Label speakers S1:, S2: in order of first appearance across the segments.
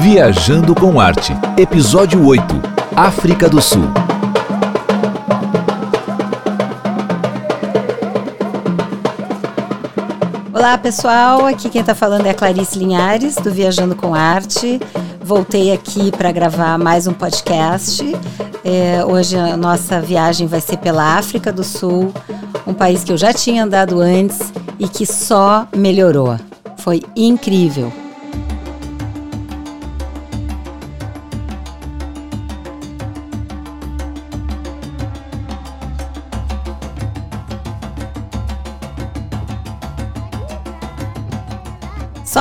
S1: Viajando com Arte, Episódio 8 África do Sul.
S2: Olá pessoal, aqui quem está falando é a Clarice Linhares, do Viajando com Arte. Voltei aqui para gravar mais um podcast. É, hoje a nossa viagem vai ser pela África do Sul, um país que eu já tinha andado antes e que só melhorou. Foi incrível.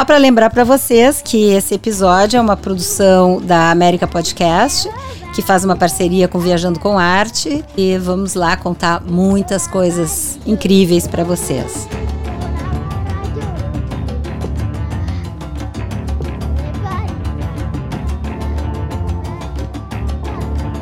S2: Para lembrar para vocês que esse episódio é uma produção da América Podcast, que faz uma parceria com Viajando com Arte, e vamos lá contar muitas coisas incríveis para vocês.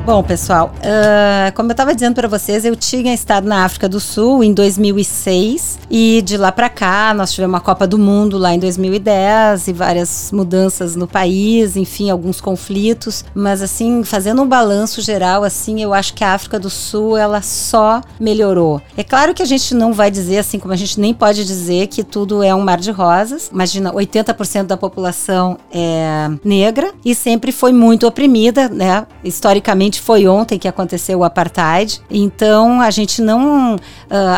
S2: Bom, pessoal, uh, como eu estava dizendo para vocês, eu tinha estado na África do Sul em 2006 e de lá para cá nós tivemos uma Copa do Mundo lá em 2010 e várias mudanças no país, enfim, alguns conflitos. Mas assim, fazendo um balanço geral, assim, eu acho que a África do Sul ela só melhorou. É claro que a gente não vai dizer assim, como a gente nem pode dizer que tudo é um mar de rosas. Imagina, 80% da população é negra e sempre foi muito oprimida, né? Historicamente foi ontem que aconteceu o apartheid, então a gente não uh,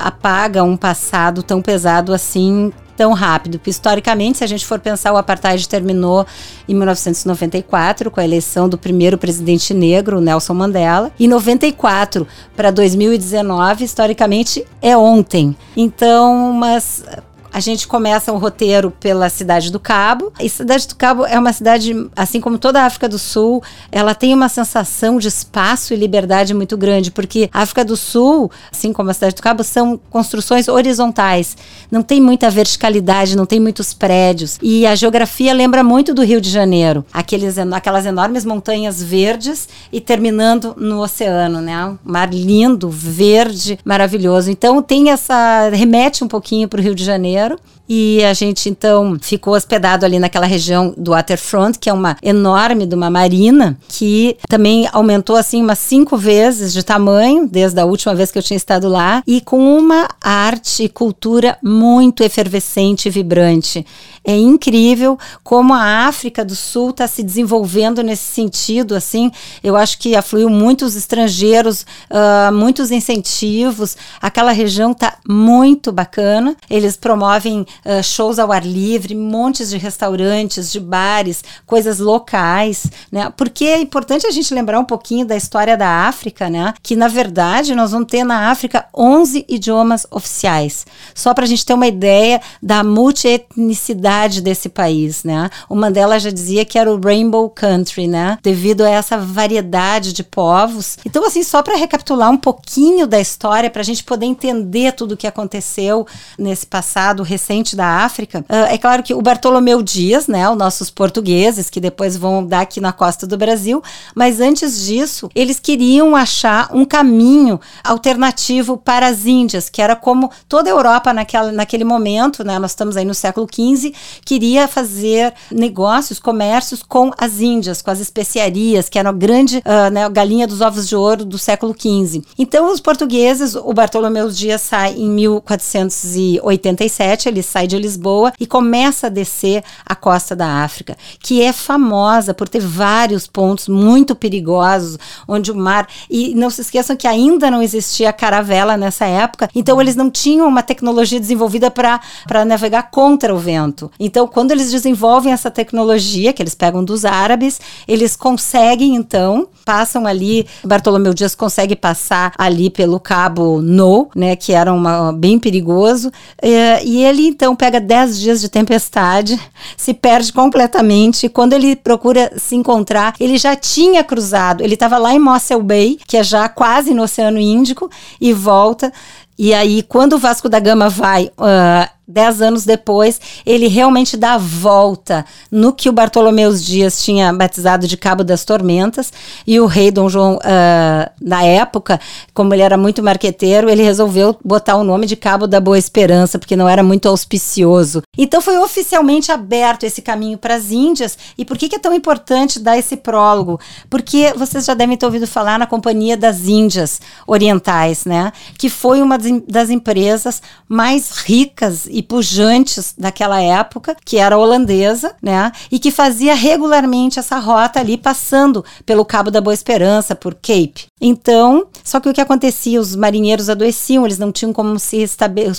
S2: apaga um passado tão pesado assim tão rápido. Historicamente, se a gente for pensar, o apartheid terminou em 1994 com a eleição do primeiro presidente negro, Nelson Mandela. E 94 para 2019, historicamente, é ontem. Então, mas a gente começa o roteiro pela Cidade do Cabo. E Cidade do Cabo é uma cidade, assim como toda a África do Sul, ela tem uma sensação de espaço e liberdade muito grande, porque a África do Sul, assim como a Cidade do Cabo, são construções horizontais. Não tem muita verticalidade, não tem muitos prédios. E a geografia lembra muito do Rio de Janeiro, aqueles, aquelas enormes montanhas verdes e terminando no oceano, né? Um mar lindo, verde, maravilhoso. Então tem essa remete um pouquinho para o Rio de Janeiro Janeiro. E a gente então ficou hospedado ali naquela região do Waterfront, que é uma enorme de uma marina, que também aumentou assim umas cinco vezes de tamanho, desde a última vez que eu tinha estado lá, e com uma arte e cultura muito efervescente e vibrante. É incrível como a África do Sul está se desenvolvendo nesse sentido, assim. Eu acho que afluiu muitos estrangeiros, uh, muitos incentivos. Aquela região está muito bacana. Eles promovem uh, shows ao ar livre, montes de restaurantes, de bares, coisas locais, né? Porque é importante a gente lembrar um pouquinho da história da África, né? Que na verdade nós vamos ter na África 11 idiomas oficiais. Só para a gente ter uma ideia da multietnicidade desse país, né? O Mandela já dizia que era o Rainbow Country, né? Devido a essa variedade de povos. Então, assim, só para recapitular um pouquinho da história, para a gente poder entender tudo o que aconteceu nesse passado recente da África. Uh, é claro que o Bartolomeu Dias, né, os nossos portugueses, que depois vão dar aqui na costa do Brasil, mas antes disso, eles queriam achar um caminho alternativo para as Índias, que era como toda a Europa naquela, naquele momento, né, nós estamos aí no século XV, queria fazer negócios, comércios com as Índias, com as especiarias, que eram a grande uh, né, galinha dos ovos de ouro do século XV. Então, os portugueses, o Bartolomeu Dias sai em 1487, ele sai de Lisboa e começa a descer a costa da África, que é famosa por ter vários pontos muito perigosos, onde o mar. E não se esqueçam que ainda não existia caravela nessa época, então eles não tinham uma tecnologia desenvolvida para navegar contra o vento. Então, quando eles desenvolvem essa tecnologia, que eles pegam dos árabes, eles conseguem, então, passam ali. Bartolomeu Dias consegue passar ali pelo cabo No, né, que era uma, bem perigoso, é, e ele então pega 10 dias de tempestade, se perde completamente. E quando ele procura se encontrar, ele já tinha cruzado, ele estava lá em Mossel Bay, que é já quase no Oceano Índico, e volta E aí, quando o Vasco da Gama vai uh, dez anos depois, ele realmente dá a volta no que o Bartolomeu Dias tinha batizado de Cabo das Tormentas, e o rei Dom João, uh, na época, como ele era muito marqueteiro, ele resolveu botar o nome de Cabo da Boa Esperança, porque não era muito auspicioso. Então foi oficialmente aberto esse caminho para as Índias, e por que, que é tão importante dar esse prólogo? Porque vocês já devem ter ouvido falar na Companhia das Índias Orientais, né? Que foi uma das empresas mais ricas e pujantes daquela época, que era holandesa, né? E que fazia regularmente essa rota ali, passando pelo Cabo da Boa Esperança, por Cape. Então, só que o que acontecia? Os marinheiros adoeciam, eles não tinham como se,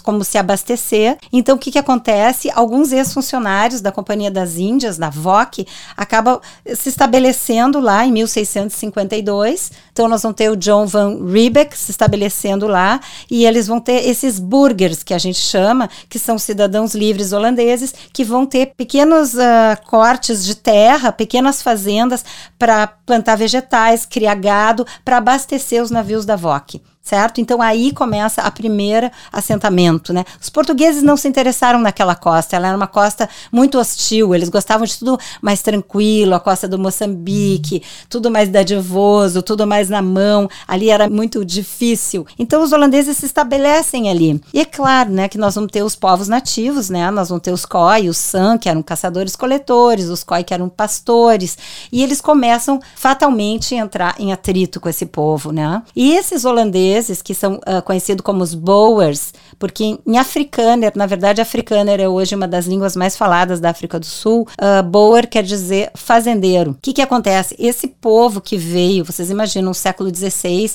S2: como se abastecer. Então, o que, que acontece? Alguns ex-funcionários da Companhia das Índias, da VOC, acabam se estabelecendo lá em 1652. Então, nós vamos ter o John Van Riebeck se estabelecendo lá e eles vão ter esses burgers que a gente chama, que são cidadãos livres holandeses, que vão ter pequenos uh, cortes de terra, pequenas fazendas para plantar vegetais, criar gado, para abastecer os navios da VOC certo? Então aí começa a primeira assentamento, né? Os portugueses não se interessaram naquela costa, ela era uma costa muito hostil, eles gostavam de tudo mais tranquilo, a costa do Moçambique, tudo mais dadivoso, tudo mais na mão, ali era muito difícil. Então os holandeses se estabelecem ali. E é claro, né, que nós vamos ter os povos nativos, né? Nós vamos ter os Khoi, os San, que eram caçadores-coletores, os Khoi que eram pastores, e eles começam fatalmente a entrar em atrito com esse povo, né? E esses holandeses que são uh, conhecidos como os Boers, porque em, em Afrikaner, na verdade, Afrikaner é hoje uma das línguas mais faladas da África do Sul, uh, Boer quer dizer fazendeiro. O que, que acontece? Esse povo que veio, vocês imaginam, no século XVI, uh,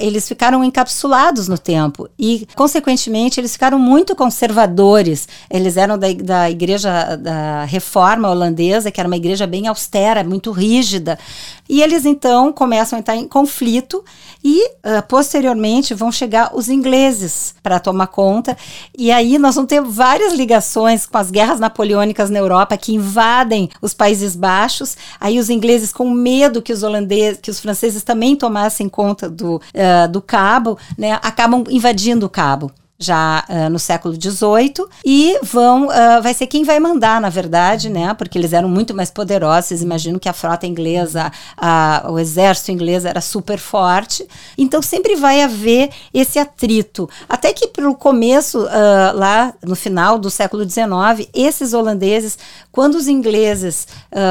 S2: eles ficaram encapsulados no tempo e, consequentemente, eles ficaram muito conservadores. Eles eram da, da igreja da reforma holandesa, que era uma igreja bem austera, muito rígida. E eles, então, começam a entrar em conflito e, uh, posteriormente, vão chegar os ingleses para tomar conta. E aí nós vamos ter várias ligações com as guerras napoleônicas na Europa que invadem os Países Baixos. Aí os ingleses, com medo que os holandeses, que os franceses também tomassem conta do, uh, do Cabo, né, acabam invadindo o Cabo já uh, no século XVIII e vão uh, vai ser quem vai mandar na verdade né? Porque eles eram muito mais poderosos. Imagino que a frota inglesa o exército inglês era super forte. Então sempre vai haver esse atrito. Até que pelo começo uh, lá no final do século XIX esses holandeses quando os ingleses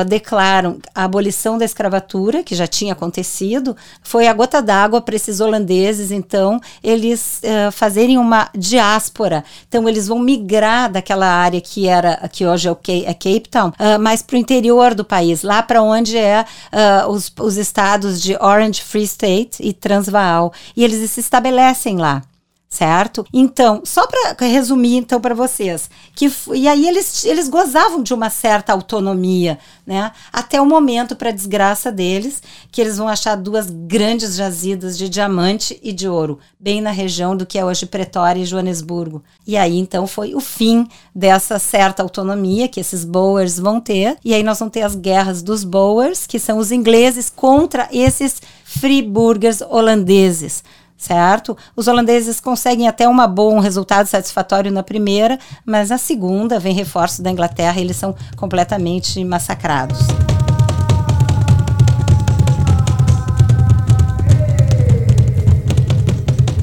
S2: declaram a abolição da escravatura que já tinha acontecido foi a gota d'água para esses holandeses então eles fazerem uma diáspora. Então eles vão migrar daquela área que era que hoje é, o Cape, é Cape Town, uh, mas para o interior do país, lá para onde é uh, os, os estados de Orange Free State e Transvaal. E eles se estabelecem lá certo? Então, só para resumir então para vocês, que e aí eles, eles gozavam de uma certa autonomia, né? Até o momento para desgraça deles, que eles vão achar duas grandes jazidas de diamante e de ouro, bem na região do que é hoje Pretória e Joanesburgo. E aí então foi o fim dessa certa autonomia que esses Boers vão ter, e aí nós vamos ter as guerras dos Boers, que são os ingleses contra esses Freeburgers holandeses certo? Os holandeses conseguem até uma boa, um resultado satisfatório na primeira, mas na segunda vem reforço da Inglaterra e eles são completamente massacrados.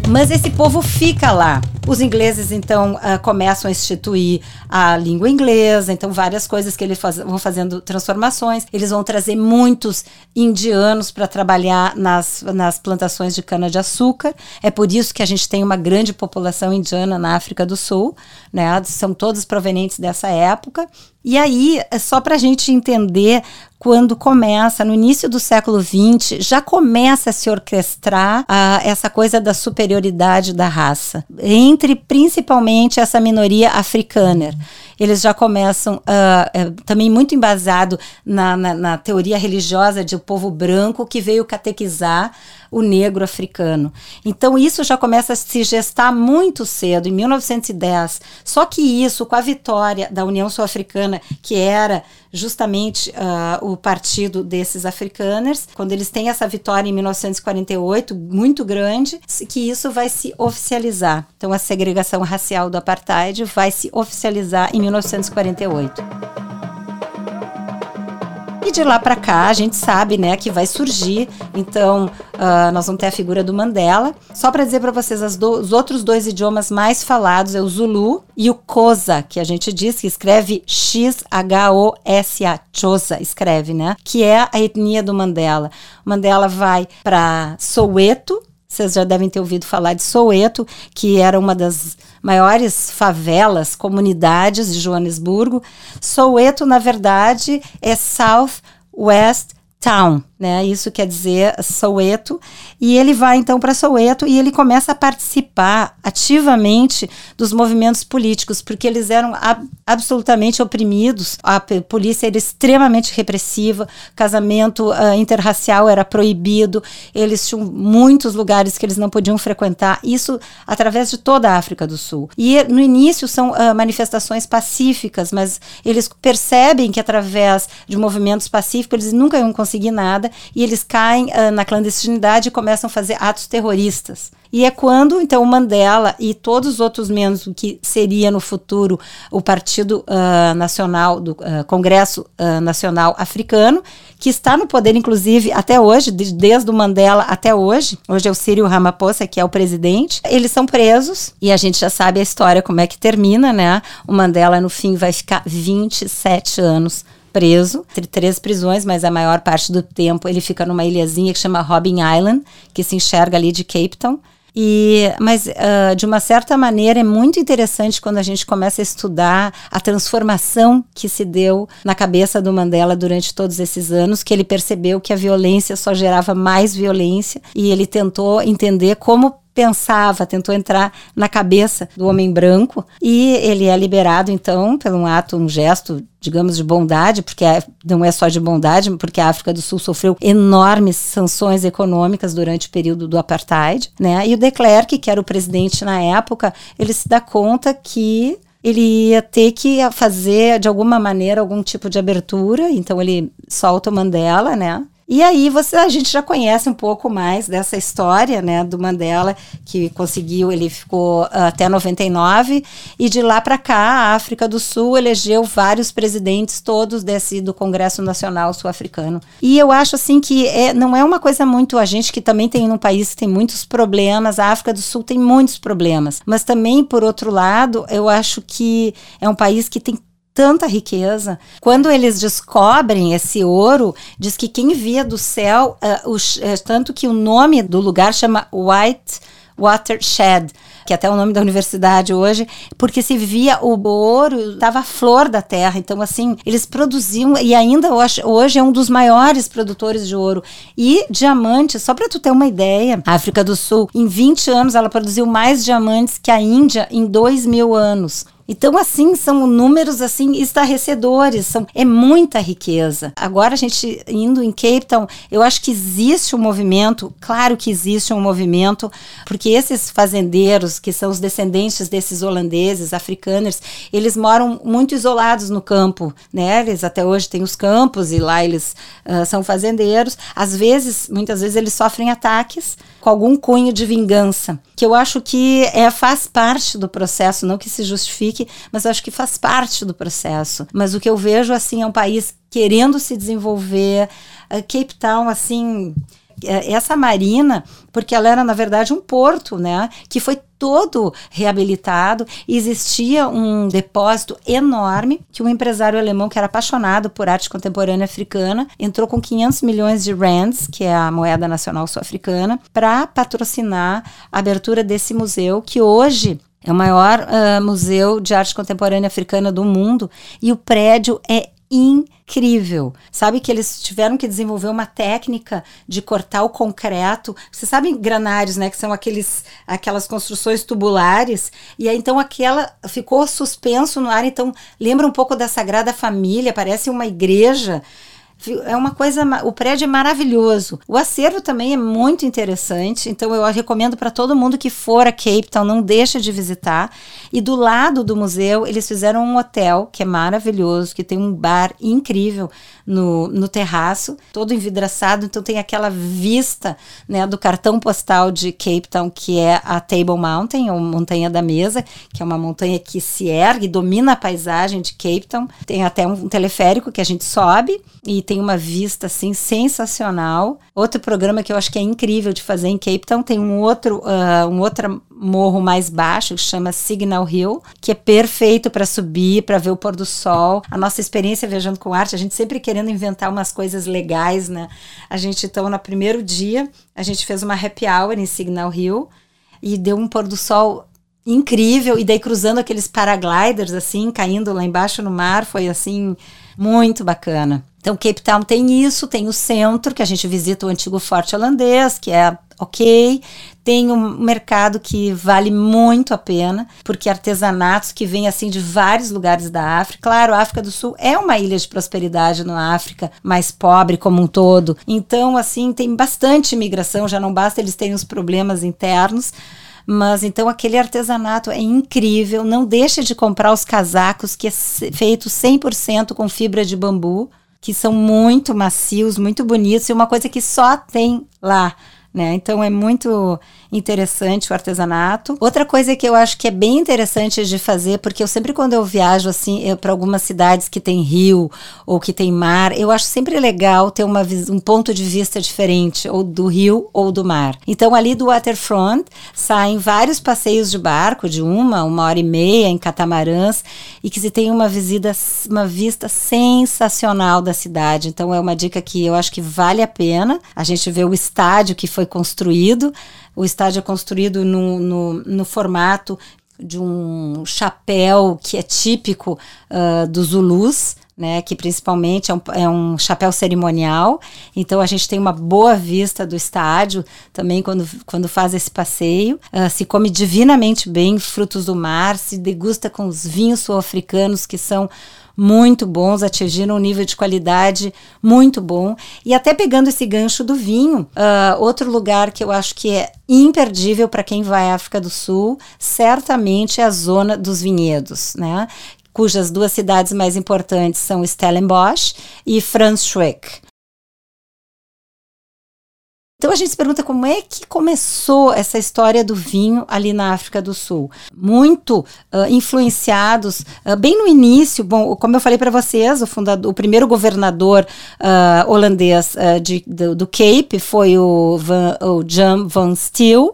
S2: Mas esse povo fica lá. Os ingleses, então, uh, começam a instituir a língua inglesa, então, várias coisas que eles faz, vão fazendo transformações. Eles vão trazer muitos indianos para trabalhar nas, nas plantações de cana-de-açúcar. É por isso que a gente tem uma grande população indiana na África do Sul, né? São todos provenientes dessa época. E aí, é só para a gente entender quando começa, no início do século XX, já começa a se orquestrar uh, essa coisa da superioridade da raça, entre principalmente essa minoria africana. Eles já começam uh, também muito embasado na, na, na teoria religiosa de o povo branco que veio catequizar o negro africano. Então isso já começa a se gestar muito cedo, em 1910. Só que isso, com a vitória da União Sul-Africana, que era justamente uh, o partido desses africaners, quando eles têm essa vitória em 1948, muito grande, que isso vai se oficializar. Então a segregação racial do apartheid vai se oficializar em 1948. E de lá para cá, a gente sabe, né, que vai surgir. Então, uh, nós vamos ter a figura do Mandela. Só para dizer para vocês, do, os outros dois idiomas mais falados é o Zulu e o Xhosa, que a gente diz que escreve X-H-O-S-A, Xhosa, escreve, né? Que é a etnia do Mandela. O Mandela vai para Soweto, vocês já devem ter ouvido falar de Soweto, que era uma das maiores favelas, comunidades de Joanesburgo. Soweto, na verdade, é South West Town né? Isso quer dizer Soweto. E ele vai então para Soweto e ele começa a participar ativamente dos movimentos políticos, porque eles eram ab absolutamente oprimidos. A polícia era extremamente repressiva, casamento uh, interracial era proibido, eles tinham muitos lugares que eles não podiam frequentar, isso através de toda a África do Sul. E no início são uh, manifestações pacíficas, mas eles percebem que através de movimentos pacíficos eles nunca iam conseguir nada e eles caem uh, na clandestinidade e começam a fazer atos terroristas. E é quando, então, o Mandela e todos os outros membros do que seria no futuro o Partido uh, Nacional, do uh, Congresso uh, Nacional Africano, que está no poder, inclusive, até hoje, desde o Mandela até hoje. Hoje é o Círio Ramaphosa, que é o presidente. Eles são presos e a gente já sabe a história, como é que termina, né? O Mandela, no fim, vai ficar 27 anos preso, entre três prisões, mas a maior parte do tempo ele fica numa ilhazinha que chama Robin Island, que se enxerga ali de Cape Town. E, mas, uh, de uma certa maneira, é muito interessante quando a gente começa a estudar a transformação que se deu na cabeça do Mandela durante todos esses anos, que ele percebeu que a violência só gerava mais violência e ele tentou entender como pensava, tentou entrar na cabeça do homem branco e ele é liberado então por um ato, um gesto, digamos, de bondade, porque é, não é só de bondade, porque a África do Sul sofreu enormes sanções econômicas durante o período do apartheid, né? E o de Klerk, que era o presidente na época, ele se dá conta que ele ia ter que fazer de alguma maneira algum tipo de abertura, então ele solta o Mandela, né? E aí você, a gente já conhece um pouco mais dessa história, né, do Mandela, que conseguiu, ele ficou uh, até 99, e de lá para cá a África do Sul elegeu vários presidentes, todos desse do Congresso Nacional Sul-Africano. E eu acho assim que é, não é uma coisa muito a gente que também tem um país que tem muitos problemas, a África do Sul tem muitos problemas, mas também por outro lado, eu acho que é um país que tem tanta riqueza. Quando eles descobrem esse ouro, diz que quem via do céu, uh, uh, tanto que o nome do lugar chama White Watershed, que é até o nome da universidade hoje, porque se via o ouro, estava a flor da terra. Então, assim, eles produziam, e ainda hoje, hoje é um dos maiores produtores de ouro. E diamantes, só para tu ter uma ideia, a África do Sul, em 20 anos, ela produziu mais diamantes que a Índia em 2 mil anos. Então, assim, são números assim estarrecedores, são, é muita riqueza. Agora, a gente indo em Cape Town, eu acho que existe um movimento, claro que existe um movimento, porque esses fazendeiros, que são os descendentes desses holandeses, africanos, eles moram muito isolados no campo, né? Eles até hoje têm os campos e lá eles uh, são fazendeiros. Às vezes, muitas vezes, eles sofrem ataques com algum cunho de vingança, que eu acho que é, faz parte do processo, não que se justifique, mas eu acho que faz parte do processo. Mas o que eu vejo, assim, é um país querendo se desenvolver, Cape Town, assim, é, essa marina, porque ela era na verdade um porto, né, que foi todo reabilitado. Existia um depósito enorme que um empresário alemão que era apaixonado por arte contemporânea africana entrou com 500 milhões de rands, que é a moeda nacional sul-africana, para patrocinar a abertura desse museu que hoje é o maior uh, museu de arte contemporânea africana do mundo e o prédio é incrível. Sabe que eles tiveram que desenvolver uma técnica de cortar o concreto. Você sabe granários, né, que são aqueles aquelas construções tubulares, e aí então aquela ficou suspenso no ar, então lembra um pouco da Sagrada Família, parece uma igreja. É uma coisa, o prédio é maravilhoso. O acervo também é muito interessante, então eu recomendo para todo mundo que for a Cape Town, não deixa de visitar. E do lado do museu, eles fizeram um hotel que é maravilhoso, que tem um bar incrível no, no terraço, todo envidraçado, então tem aquela vista né, do cartão postal de Cape Town, que é a Table Mountain, ou Montanha da Mesa, que é uma montanha que se ergue, domina a paisagem de Cape Town. Tem até um teleférico que a gente sobe e tem uma vista assim sensacional. Outro programa que eu acho que é incrível de fazer em Cape Town tem um outro, uh, um outro morro mais baixo que chama Signal Hill, que é perfeito para subir, para ver o pôr do sol. A nossa experiência viajando com arte, a gente sempre querendo inventar umas coisas legais, né? A gente então no primeiro dia a gente fez uma happy hour em Signal Hill e deu um pôr do sol incrível e daí cruzando aqueles paragliders assim, caindo lá embaixo no mar, foi assim muito bacana. Então, Cape Town tem isso, tem o centro, que a gente visita o antigo forte holandês, que é ok. Tem um mercado que vale muito a pena, porque artesanatos que vêm assim de vários lugares da África. Claro, a África do Sul é uma ilha de prosperidade na África, mais pobre como um todo. Então, assim, tem bastante imigração, já não basta eles terem os problemas internos. Mas então aquele artesanato é incrível. Não deixe de comprar os casacos que é feito 100% com fibra de bambu que são muito macios, muito bonitos e uma coisa que só tem lá. Né? Então é muito interessante o artesanato. Outra coisa que eu acho que é bem interessante de fazer, porque eu sempre quando eu viajo assim para algumas cidades que tem rio ou que tem mar, eu acho sempre legal ter uma, um ponto de vista diferente, ou do rio ou do mar. Então ali do waterfront saem vários passeios de barco, de uma, uma hora e meia em catamarãs, e que se tem uma visita, uma vista sensacional da cidade. Então é uma dica que eu acho que vale a pena. A gente vê o estádio que foi construído. O estádio é construído no, no, no formato de um chapéu que é típico uh, dos Zulus, né, que principalmente é um, é um, chapéu cerimonial. Então a gente tem uma boa vista do estádio também quando, quando faz esse passeio. Uh, se come divinamente bem frutos do mar, se degusta com os vinhos sul-africanos que são muito bons, atingiram um nível de qualidade muito bom. E até pegando esse gancho do vinho, uh, outro lugar que eu acho que é imperdível para quem vai à África do Sul, certamente é a zona dos vinhedos, né? Cujas duas cidades mais importantes são Stellenbosch e Franschhoek. Então a gente se pergunta como é que começou essa história do vinho ali na África do Sul. Muito uh, influenciados, uh, bem no início, bom, como eu falei para vocês, o, fundador, o primeiro governador uh, holandês de, do, do, Cape foi o, Van, o Jan van Stil.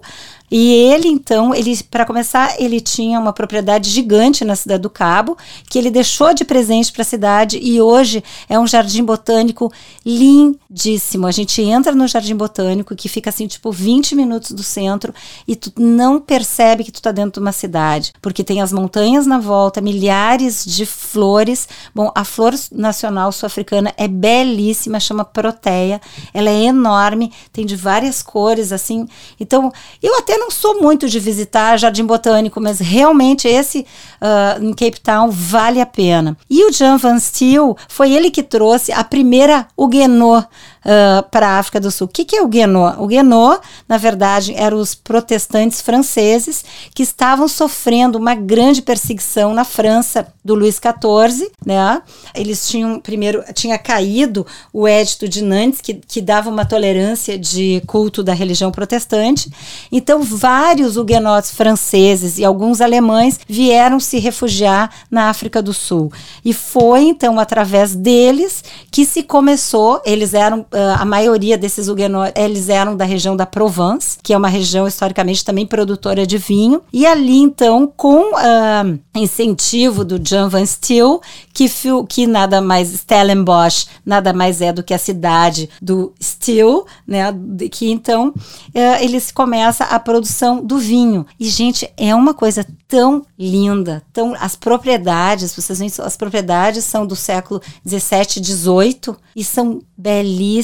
S2: E ele, então, ele para começar, ele tinha uma propriedade gigante na cidade do Cabo, que ele deixou de presente para a cidade e hoje é um jardim botânico lindíssimo. A gente entra no jardim botânico que fica assim, tipo 20 minutos do centro e tu não percebe que tu tá dentro de uma cidade, porque tem as montanhas na volta, milhares de flores. Bom, a flor nacional sul-africana é belíssima, chama proteia. Ela é enorme, tem de várias cores assim. Então, eu até não não sou muito de visitar Jardim Botânico, mas realmente esse uh, em Cape Town vale a pena. E o Jan Van Steel foi ele que trouxe a primeira Huguenot uh, para a África do Sul. O que, que é o Huguenot? O Huguenot, na verdade, eram os protestantes franceses que estavam sofrendo uma grande perseguição na França do Luís XIV, né? Eles tinham primeiro tinha caído o Edito de Nantes que, que dava uma tolerância de culto da religião protestante. Então vários huguenotes franceses e alguns alemães vieram se refugiar na África do Sul. E foi então através deles que se começou, eles eram a maioria desses huguenots, eles eram da região da Provence, que é uma região historicamente também produtora de vinho. E ali, então, com uh, incentivo do Jean Van Stil, que, que nada mais, Stellenbosch, nada mais é do que a cidade do Stil, né? Que então uh, eles começam a produção do vinho. E, gente, é uma coisa tão linda, tão as propriedades, vocês veem, as propriedades são do século 17, 18 e são belíssimas.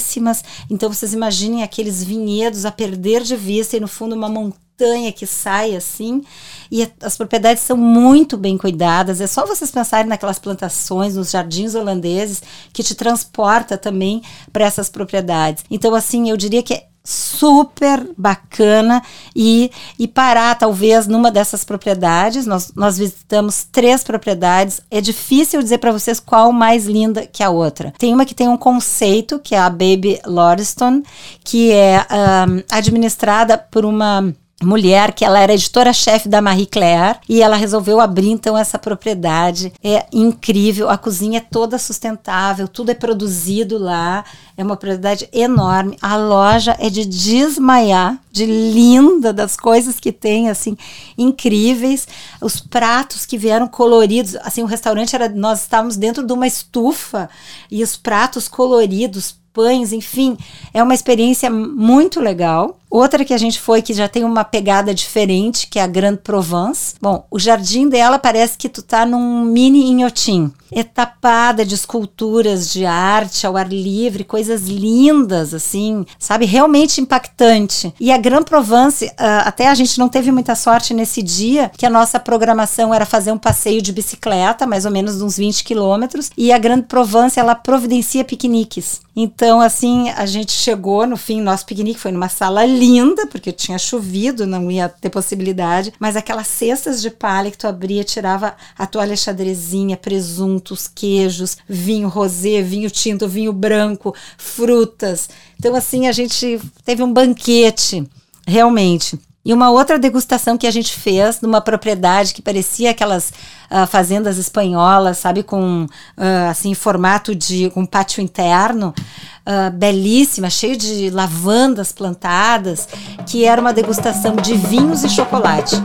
S2: Então vocês imaginem aqueles vinhedos a perder de vista e no fundo uma montanha que sai assim. E as propriedades são muito bem cuidadas. É só vocês pensarem naquelas plantações, nos jardins holandeses, que te transporta também para essas propriedades. Então, assim, eu diria que é super bacana e, e parar talvez numa dessas propriedades. Nós, nós visitamos três propriedades. É difícil dizer para vocês qual mais linda que a outra. Tem uma que tem um conceito, que é a Baby Lauriston, que é um, administrada por uma mulher que ela era editora-chefe da Marie Claire e ela resolveu abrir então essa propriedade. É incrível, a cozinha é toda sustentável, tudo é produzido lá. É uma propriedade enorme. A loja é de desmaiar, de linda, das coisas que tem, assim, incríveis. Os pratos que vieram coloridos, assim, o restaurante era, nós estávamos dentro de uma estufa e os pratos coloridos, pães, enfim, é uma experiência muito legal. Outra que a gente foi que já tem uma pegada diferente, que é a Grande Provence. Bom, o jardim dela parece que tu tá num mini inhotim. É tapada de esculturas de arte ao ar livre, coisas lindas, assim, sabe? Realmente impactante. E a Grande Provence, uh, até a gente não teve muita sorte nesse dia, que a nossa programação era fazer um passeio de bicicleta, mais ou menos uns 20 quilômetros, e a Grande Provence, ela providencia piqueniques. Então, assim, a gente chegou, no fim, nosso piquenique foi numa sala linda, porque tinha chovido, não ia ter possibilidade, mas aquelas cestas de palha que tu abria, tirava a toalha xadrezinha, presuntos, queijos, vinho rosé, vinho tinto, vinho branco, frutas. Então, assim, a gente teve um banquete, realmente. E uma outra degustação que a gente fez numa propriedade que parecia aquelas uh, fazendas espanholas, sabe, com uh, assim formato de com pátio interno, uh, belíssima, cheio de lavandas plantadas, que era uma degustação de vinhos e chocolate.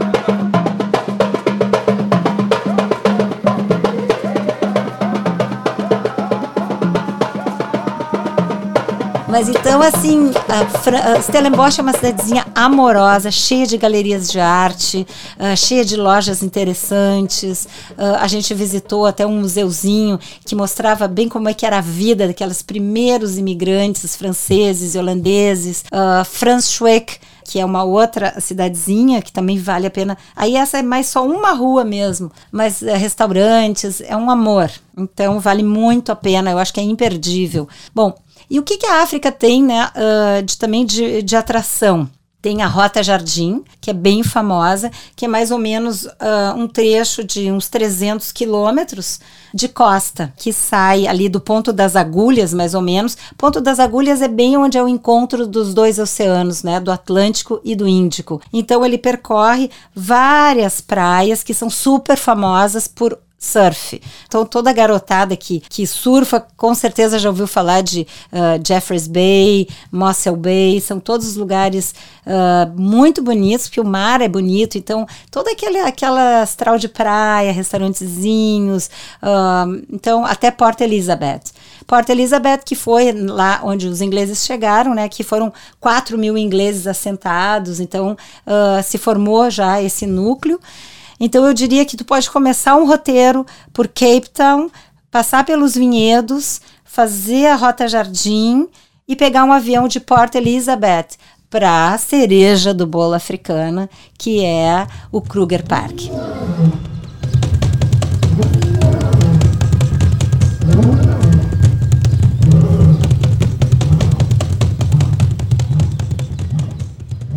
S2: Mas então, assim, a, Stellenbosch é uma cidadezinha amorosa, cheia de galerias de arte, uh, cheia de lojas interessantes. Uh, a gente visitou até um museuzinho que mostrava bem como é que era a vida daqueles primeiros imigrantes franceses e holandeses. Uh, Franz Schweck, que é uma outra cidadezinha que também vale a pena. Aí essa é mais só uma rua mesmo, mas é, restaurantes, é um amor. Então vale muito a pena, eu acho que é imperdível. Bom, e o que, que a África tem, né, uh, de, também de, de atração? Tem a Rota Jardim, que é bem famosa, que é mais ou menos uh, um trecho de uns 300 quilômetros de costa, que sai ali do Ponto das Agulhas, mais ou menos. Ponto das Agulhas é bem onde é o encontro dos dois oceanos, né, do Atlântico e do Índico. Então ele percorre várias praias que são super famosas por surf. Então, toda garotada que, que surfa, com certeza já ouviu falar de uh, Bay, Mossel Bay, são todos lugares uh, muito bonitos, porque o mar é bonito, então, toda aquele, aquela astral de praia, restaurantezinhos, uh, então, até Port Elizabeth. Port Elizabeth, que foi lá onde os ingleses chegaram, né, que foram 4 mil ingleses assentados, então, se formou já esse núcleo, então eu diria que tu pode começar um roteiro por Cape Town, passar pelos vinhedos, fazer a Rota Jardim e pegar um avião de Port Elizabeth para a cereja do bolo africana, que é o Kruger Park.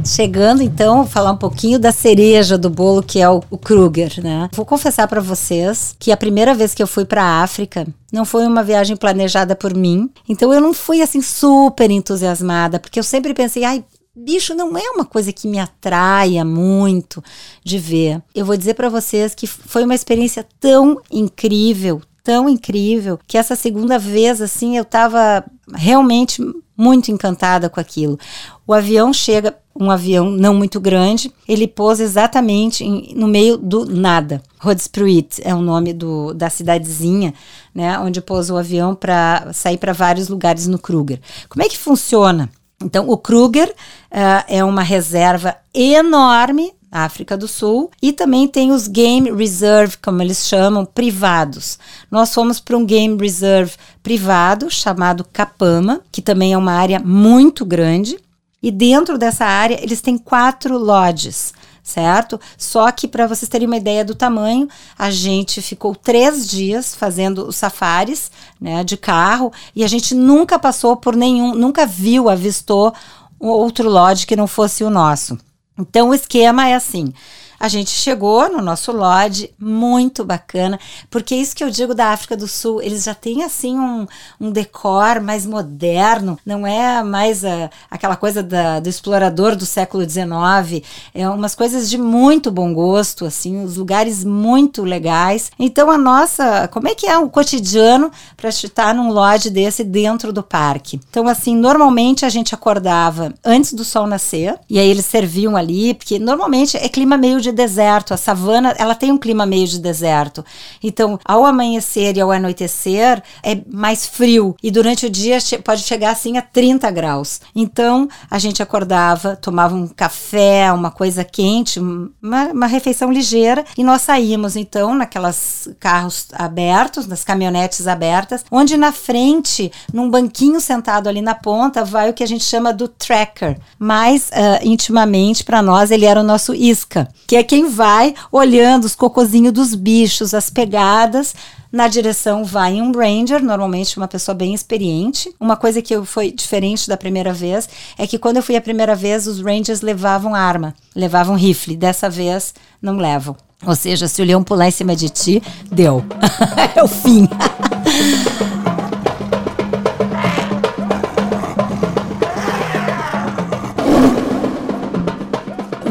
S2: Chegando então, falar um pouquinho da cereja do bolo que é o, o Kruger, né? Vou confessar para vocês que a primeira vez que eu fui para a África não foi uma viagem planejada por mim. Então eu não fui assim super entusiasmada, porque eu sempre pensei, ai, bicho não é uma coisa que me atraia muito de ver. Eu vou dizer para vocês que foi uma experiência tão incrível, tão incrível que essa segunda vez, assim, eu tava realmente muito encantada com aquilo. O avião chega, um avião não muito grande, ele pousa exatamente em, no meio do nada. Rodspruit é o nome do, da cidadezinha, né, onde pousa o avião para sair para vários lugares no Kruger. Como é que funciona? Então, o Kruger uh, é uma reserva enorme África do Sul, e também tem os Game Reserve, como eles chamam, privados. Nós fomos para um Game Reserve privado chamado Capama, que também é uma área muito grande, e dentro dessa área eles têm quatro lodges certo? Só que para vocês terem uma ideia do tamanho, a gente ficou três dias fazendo os safaris, né, de carro, e a gente nunca passou por nenhum, nunca viu, avistou outro lodge que não fosse o nosso. Então o esquema é assim: a gente chegou no nosso lodge, muito bacana, porque é isso que eu digo da África do Sul, eles já têm assim um, um decor mais moderno, não é mais a, aquela coisa da, do explorador do século XIX, é umas coisas de muito bom gosto, assim, os lugares muito legais. Então a nossa, como é que é o cotidiano para estar num lodge desse dentro do parque? Então assim, normalmente a gente acordava antes do sol nascer, e aí eles serviam ali, porque normalmente é clima meio de de deserto. A savana, ela tem um clima meio de deserto. Então, ao amanhecer e ao anoitecer, é mais frio. E durante o dia pode chegar assim a 30 graus. Então, a gente acordava, tomava um café, uma coisa quente, uma, uma refeição ligeira, e nós saímos, então, naquelas carros abertos, nas caminhonetes abertas, onde na frente, num banquinho sentado ali na ponta, vai o que a gente chama do tracker. Mais uh, intimamente, para nós, ele era o nosso isca, que é quem vai olhando os cocozinhos dos bichos, as pegadas. Na direção vai um ranger, normalmente uma pessoa bem experiente. Uma coisa que foi diferente da primeira vez é que quando eu fui a primeira vez, os rangers levavam arma, levavam rifle. Dessa vez, não levam. Ou seja, se o leão pular em cima de ti, deu. é o fim.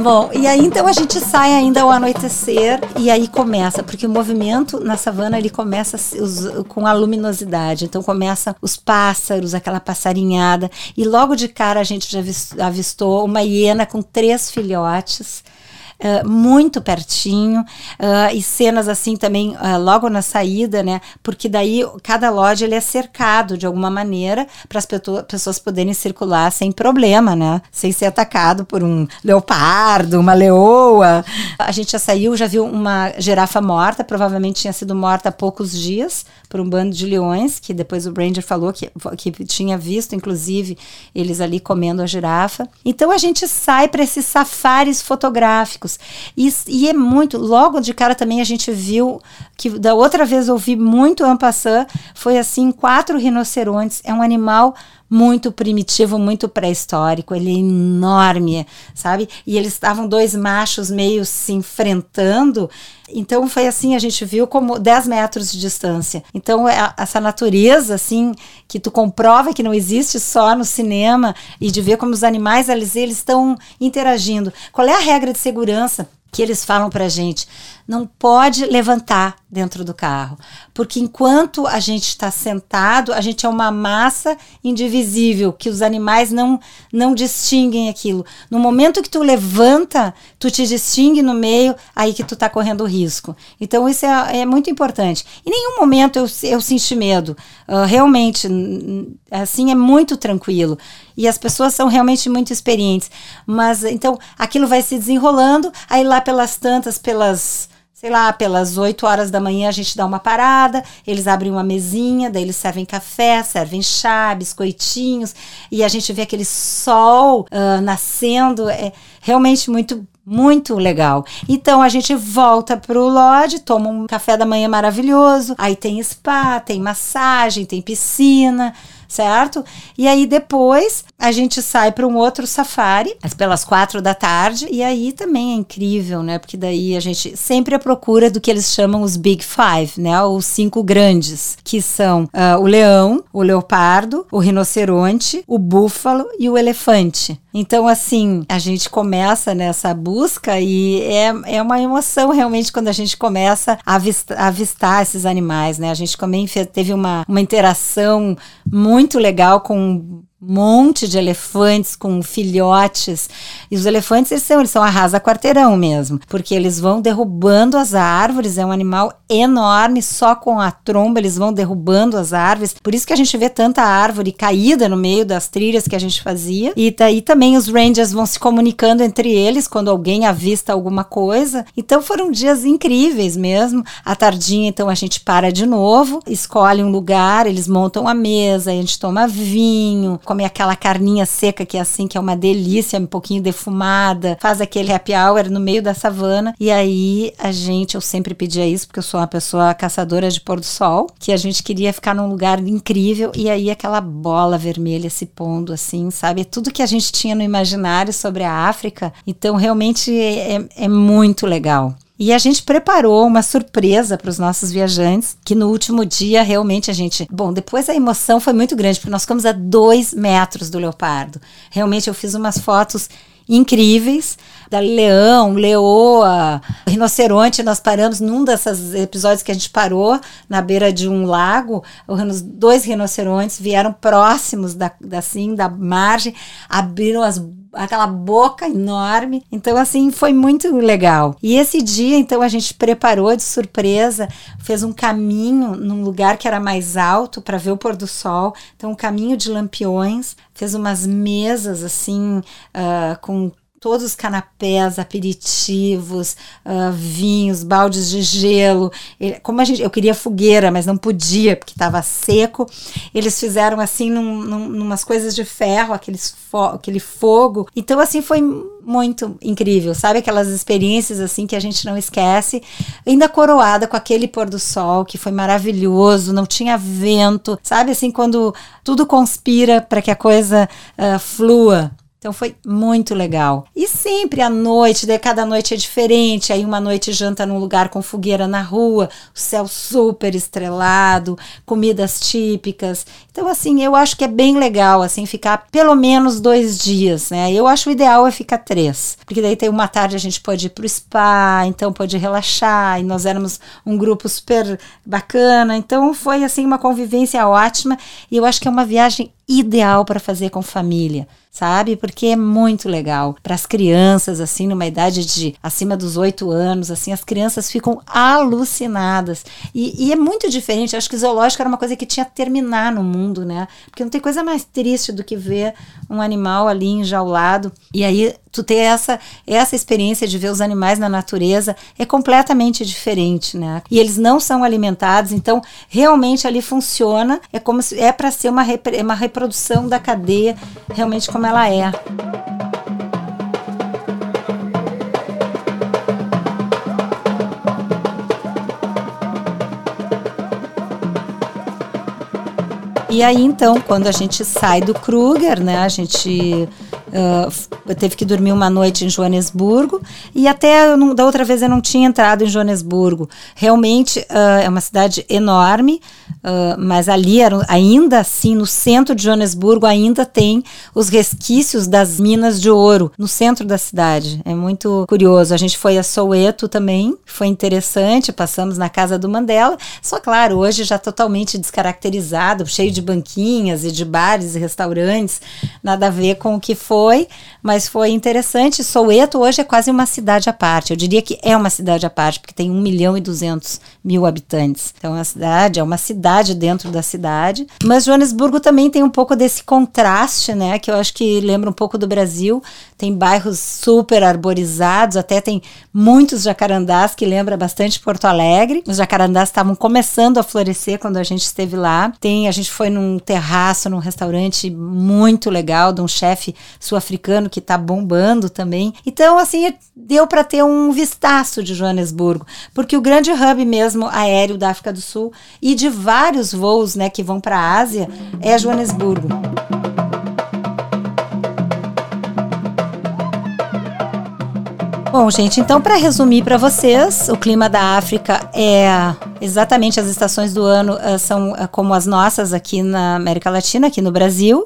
S2: Bom, e aí então a gente sai ainda ao anoitecer e aí começa, porque o movimento na savana ele começa com a luminosidade. Então começa os pássaros, aquela passarinhada, e logo de cara a gente já avistou uma hiena com três filhotes uh, muito pertinho, uh, e cenas assim também uh, logo na saída, né? Porque daí cada loja ele é cercado de alguma maneira para as pessoas poderem circular sem problema, né? Sem ser atacado por um leopardo, uma leoa. A gente já saiu, já viu uma girafa morta, provavelmente tinha sido morta há poucos dias por um bando de leões, que depois o Ranger falou que, que tinha visto, inclusive, eles ali comendo a girafa. Então a gente sai para esses safaris fotográficos. E, e, é muito. Logo de cara também a gente viu que da outra vez eu vi muito ampassã, foi assim, quatro rinocerontes. É um animal muito primitivo, muito pré-histórico, ele é enorme, sabe? E eles estavam dois machos meio se enfrentando. Então foi assim, a gente viu como 10 metros de distância. Então é essa natureza assim que tu comprova que não existe só no cinema e de ver como os animais eles eles estão interagindo. Qual é a regra de segurança? que eles falam para a gente, não pode levantar dentro do carro, porque enquanto a gente está sentado, a gente é uma massa indivisível que os animais não não distinguem aquilo. No momento que tu levanta, tu te distingue no meio, aí que tu está correndo risco. Então isso é, é, muito importante. Em nenhum momento eu, eu senti medo. Uh, realmente, assim é muito tranquilo e as pessoas são realmente muito experientes. Mas então aquilo vai se desenrolando, aí lá pelas tantas, pelas sei lá, pelas 8 horas da manhã a gente dá uma parada, eles abrem uma mesinha, daí eles servem café, servem chá, biscoitinhos, e a gente vê aquele sol uh, nascendo, é realmente muito muito legal. Então a gente volta pro lodge, toma um café da manhã maravilhoso, aí tem spa, tem massagem, tem piscina, certo? E aí depois a gente sai para um outro safari, pelas quatro da tarde, e aí também é incrível, né? Porque daí a gente sempre à procura do que eles chamam os Big Five, né? Os cinco grandes, que são uh, o leão, o leopardo, o rinoceronte, o búfalo e o elefante. Então, assim, a gente começa nessa busca e é, é uma emoção realmente quando a gente começa a avistar, a avistar esses animais, né? A gente também teve uma, uma interação muito legal com monte de elefantes com filhotes. E os elefantes, eles são, eles são arrasa quarteirão mesmo, porque eles vão derrubando as árvores, é um animal enorme, só com a tromba eles vão derrubando as árvores. Por isso que a gente vê tanta árvore caída no meio das trilhas que a gente fazia. E daí também os rangers vão se comunicando entre eles quando alguém avista alguma coisa. Então foram dias incríveis mesmo. À tardinha, então a gente para de novo, escolhe um lugar, eles montam a mesa, a gente toma vinho, come aquela carninha seca que é assim, que é uma delícia, um pouquinho defumada, faz aquele happy hour no meio da savana. E aí a gente, eu sempre pedia isso, porque eu sou uma pessoa caçadora de pôr do sol, que a gente queria ficar num lugar incrível e aí aquela bola vermelha se pondo assim, sabe? É tudo que a gente tinha no imaginário sobre a África. Então realmente é, é muito legal. E a gente preparou uma surpresa para os nossos viajantes, que no último dia realmente a gente. Bom, depois a emoção foi muito grande, porque nós ficamos a dois metros do leopardo. Realmente eu fiz umas fotos incríveis da leão, leoa, rinoceronte. Nós paramos num desses episódios que a gente parou na beira de um lago. Os dois rinocerontes vieram próximos da, da, assim, da margem, abriram as aquela boca enorme. Então, assim, foi muito legal. E esse dia, então, a gente preparou de surpresa, fez um caminho num lugar que era mais alto para ver o pôr do sol. Então, um caminho de lampiões, fez umas mesas, assim, uh, com todos os canapés, aperitivos, uh, vinhos, baldes de gelo. Como a gente, eu queria fogueira, mas não podia porque estava seco. Eles fizeram assim num, num, numas coisas de ferro, aqueles fo aquele fogo. Então assim foi muito incrível, sabe aquelas experiências assim que a gente não esquece. Ainda coroada com aquele pôr do sol que foi maravilhoso, não tinha vento, sabe assim quando tudo conspira para que a coisa uh, flua. Então foi muito legal. E sempre à noite, daí cada noite é diferente. Aí uma noite janta num lugar com fogueira na rua, o céu super estrelado, comidas típicas. Então assim, eu acho que é bem legal assim ficar pelo menos dois dias, né? Eu acho o ideal é ficar três, porque daí tem uma tarde a gente pode ir pro spa, então pode relaxar. E nós éramos um grupo super bacana, então foi assim uma convivência ótima. E eu acho que é uma viagem ideal para fazer com família sabe? Porque é muito legal. Para as crianças, assim, numa idade de acima dos oito anos, assim, as crianças ficam alucinadas. E, e, é muito diferente. Acho que o zoológico era uma coisa que tinha que terminar no mundo, né? Porque não tem coisa mais triste do que ver um animal ali enjaulado. E aí tu ter essa, essa experiência de ver os animais na natureza é completamente diferente, né? E eles não são alimentados, então realmente ali funciona, é como se, é para ser uma, uma reprodução da cadeia realmente como ela é. E aí, então, quando a gente sai do Kruger, né, a gente uh, teve que dormir uma noite em Joanesburgo e até não, da outra vez eu não tinha entrado em Joanesburgo. Realmente uh, é uma cidade enorme, uh, mas ali era, ainda assim no centro de Joanesburgo ainda tem os resquícios das minas de ouro no centro da cidade. É muito curioso. A gente foi a Soweto também, foi interessante. Passamos na casa do Mandela. Só claro, hoje já totalmente descaracterizado, cheio de banquinhas e de bares e restaurantes, nada a ver com o que foi foi, mas foi interessante. Soweto hoje é quase uma cidade à parte. Eu diria que é uma cidade à parte, porque tem 1 milhão e 200 mil habitantes. Então, a cidade é uma cidade dentro da cidade. Mas Joanesburgo também tem um pouco desse contraste, né? Que eu acho que lembra um pouco do Brasil. Tem bairros super arborizados, até tem muitos jacarandás que lembra bastante Porto Alegre. Os jacarandás estavam começando a florescer quando a gente esteve lá. Tem, a gente foi num terraço, num restaurante muito legal, de um chefe sul-africano que está bombando também. Então, assim, deu para ter um vistaço de Joanesburgo, porque o grande hub mesmo aéreo da África do Sul e de vários voos, né, que vão para a Ásia é Joanesburgo. Bom, gente, então para resumir para vocês, o clima da África é exatamente as estações do ano uh, são uh, como as nossas aqui na América Latina, aqui no Brasil.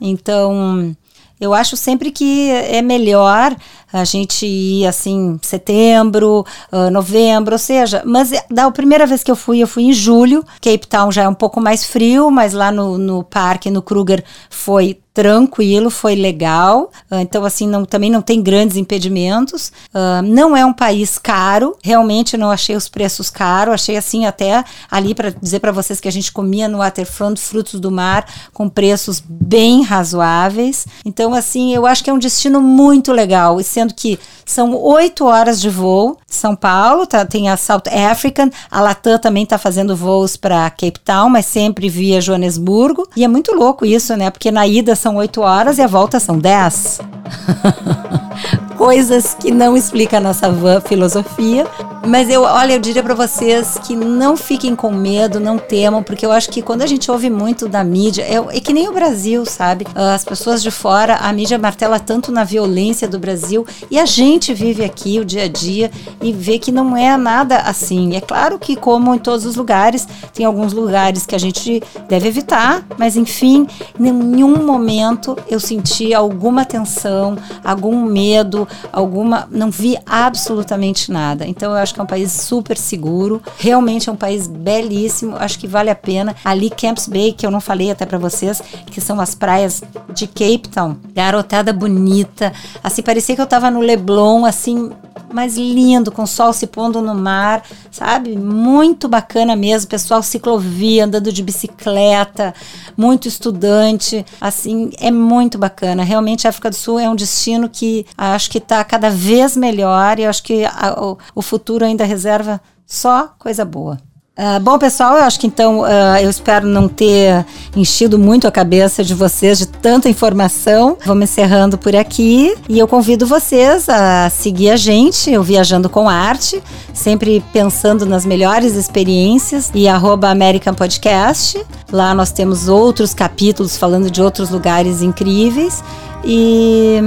S2: Então, Eu acho sempre que é melhor a gente ir assim, setembro, uh, novembro, ou seja, mas da primeira vez que eu fui, eu fui em julho. Cape Town já é um pouco mais frio, mas lá no, no parque, no Kruger, foi tranquilo, foi legal. Uh, então, assim, não, também não tem grandes impedimentos. Uh, não é um país caro, realmente não achei os preços caros. Achei, assim, até ali para dizer para vocês que a gente comia no waterfront frutos do mar com preços bem razoáveis. Então, assim, eu acho que é um destino muito legal. E sendo que são oito horas de voo. São Paulo, tá, tem a South African, a Latam também está fazendo voos para Cape Town, mas sempre via Joanesburgo. E é muito louco isso, né? Porque na ida são oito horas e a volta são dez. Coisas que não explica a nossa van filosofia. Mas eu, olha, eu diria para vocês que não fiquem com medo, não temam, porque eu acho que quando a gente ouve muito da mídia, é, é que nem o Brasil, sabe? As pessoas de fora, a mídia martela tanto na violência do Brasil e a gente vive aqui o dia a dia e vê que não é nada assim. É claro que, como em todos os lugares, tem alguns lugares que a gente deve evitar, mas enfim, em nenhum momento eu senti alguma tensão, algum medo, alguma. Não vi absolutamente nada. Então eu acho que é um país super seguro, realmente é um país belíssimo, acho que vale a pena. Ali, Camps Bay, que eu não falei até para vocês, que são as praias de Cape Town, garotada bonita, assim, parecia que eu tava no Leblon, assim, mas lindo, com o sol se pondo no mar, sabe? Muito bacana mesmo, pessoal ciclovia, andando de bicicleta, muito estudante, assim, é muito bacana. Realmente a África do Sul é um destino que acho que está cada vez melhor e acho que a, o, o futuro ainda reserva só coisa boa. Uh, bom, pessoal, eu acho que então uh, eu espero não ter enchido muito a cabeça de vocês de tanta informação. Vamos encerrando por aqui e eu convido vocês a seguir a gente, o Viajando com Arte, sempre pensando nas melhores experiências e American Podcast. Lá nós temos outros capítulos falando de outros lugares incríveis. E,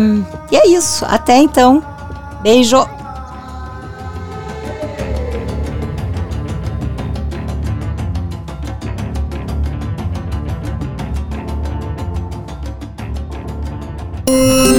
S2: e é isso. Até então. Beijo!
S3: América